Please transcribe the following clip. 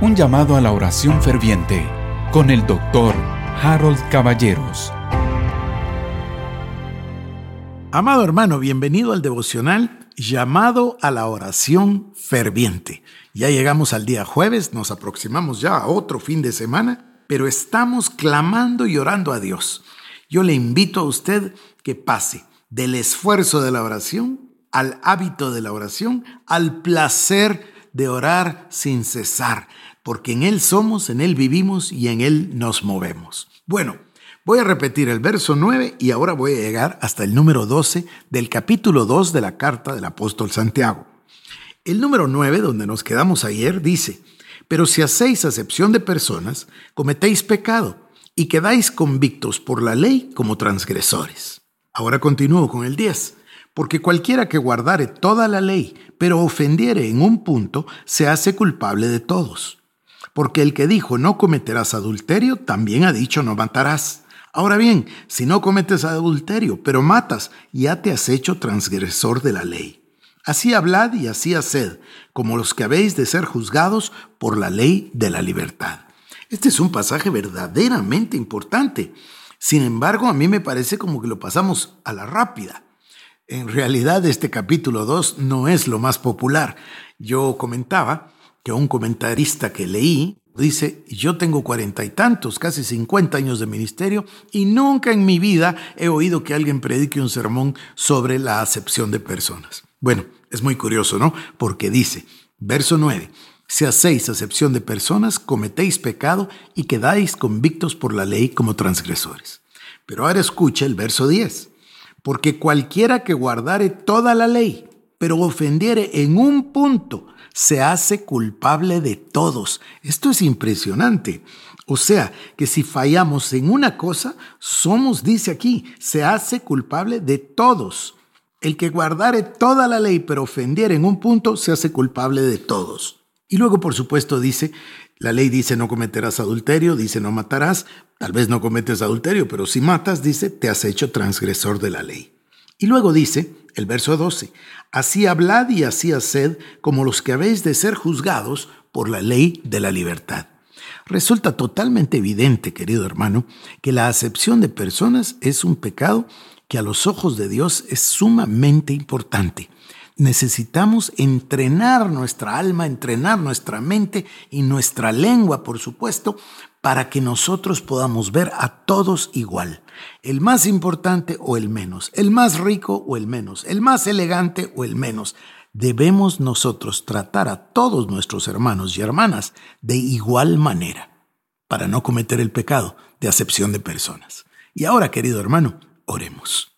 Un llamado a la oración ferviente con el doctor Harold Caballeros. Amado hermano, bienvenido al devocional llamado a la oración ferviente. Ya llegamos al día jueves, nos aproximamos ya a otro fin de semana, pero estamos clamando y orando a Dios. Yo le invito a usted que pase del esfuerzo de la oración al hábito de la oración, al placer de orar sin cesar, porque en Él somos, en Él vivimos y en Él nos movemos. Bueno, voy a repetir el verso 9 y ahora voy a llegar hasta el número 12 del capítulo 2 de la carta del apóstol Santiago. El número 9, donde nos quedamos ayer, dice, pero si hacéis acepción de personas, cometéis pecado y quedáis convictos por la ley como transgresores. Ahora continúo con el 10. Porque cualquiera que guardare toda la ley, pero ofendiere en un punto, se hace culpable de todos. Porque el que dijo no cometerás adulterio, también ha dicho no matarás. Ahora bien, si no cometes adulterio, pero matas, ya te has hecho transgresor de la ley. Así hablad y así haced, como los que habéis de ser juzgados por la ley de la libertad. Este es un pasaje verdaderamente importante. Sin embargo, a mí me parece como que lo pasamos a la rápida. En realidad este capítulo 2 no es lo más popular. Yo comentaba que un comentarista que leí dice, yo tengo cuarenta y tantos, casi cincuenta años de ministerio y nunca en mi vida he oído que alguien predique un sermón sobre la acepción de personas. Bueno, es muy curioso, ¿no? Porque dice, verso 9, si hacéis acepción de personas, cometéis pecado y quedáis convictos por la ley como transgresores. Pero ahora escucha el verso 10 porque cualquiera que guardare toda la ley, pero ofendiere en un punto, se hace culpable de todos. Esto es impresionante. O sea, que si fallamos en una cosa, somos, dice aquí, se hace culpable de todos. El que guardare toda la ley, pero ofendiere en un punto, se hace culpable de todos. Y luego, por supuesto, dice, la ley dice no cometerás adulterio, dice no matarás, tal vez no cometes adulterio, pero si matas, dice, te has hecho transgresor de la ley. Y luego dice, el verso 12, así hablad y así haced como los que habéis de ser juzgados por la ley de la libertad. Resulta totalmente evidente, querido hermano, que la acepción de personas es un pecado que a los ojos de Dios es sumamente importante necesitamos entrenar nuestra alma, entrenar nuestra mente y nuestra lengua, por supuesto, para que nosotros podamos ver a todos igual. El más importante o el menos, el más rico o el menos, el más elegante o el menos. Debemos nosotros tratar a todos nuestros hermanos y hermanas de igual manera, para no cometer el pecado de acepción de personas. Y ahora, querido hermano, oremos.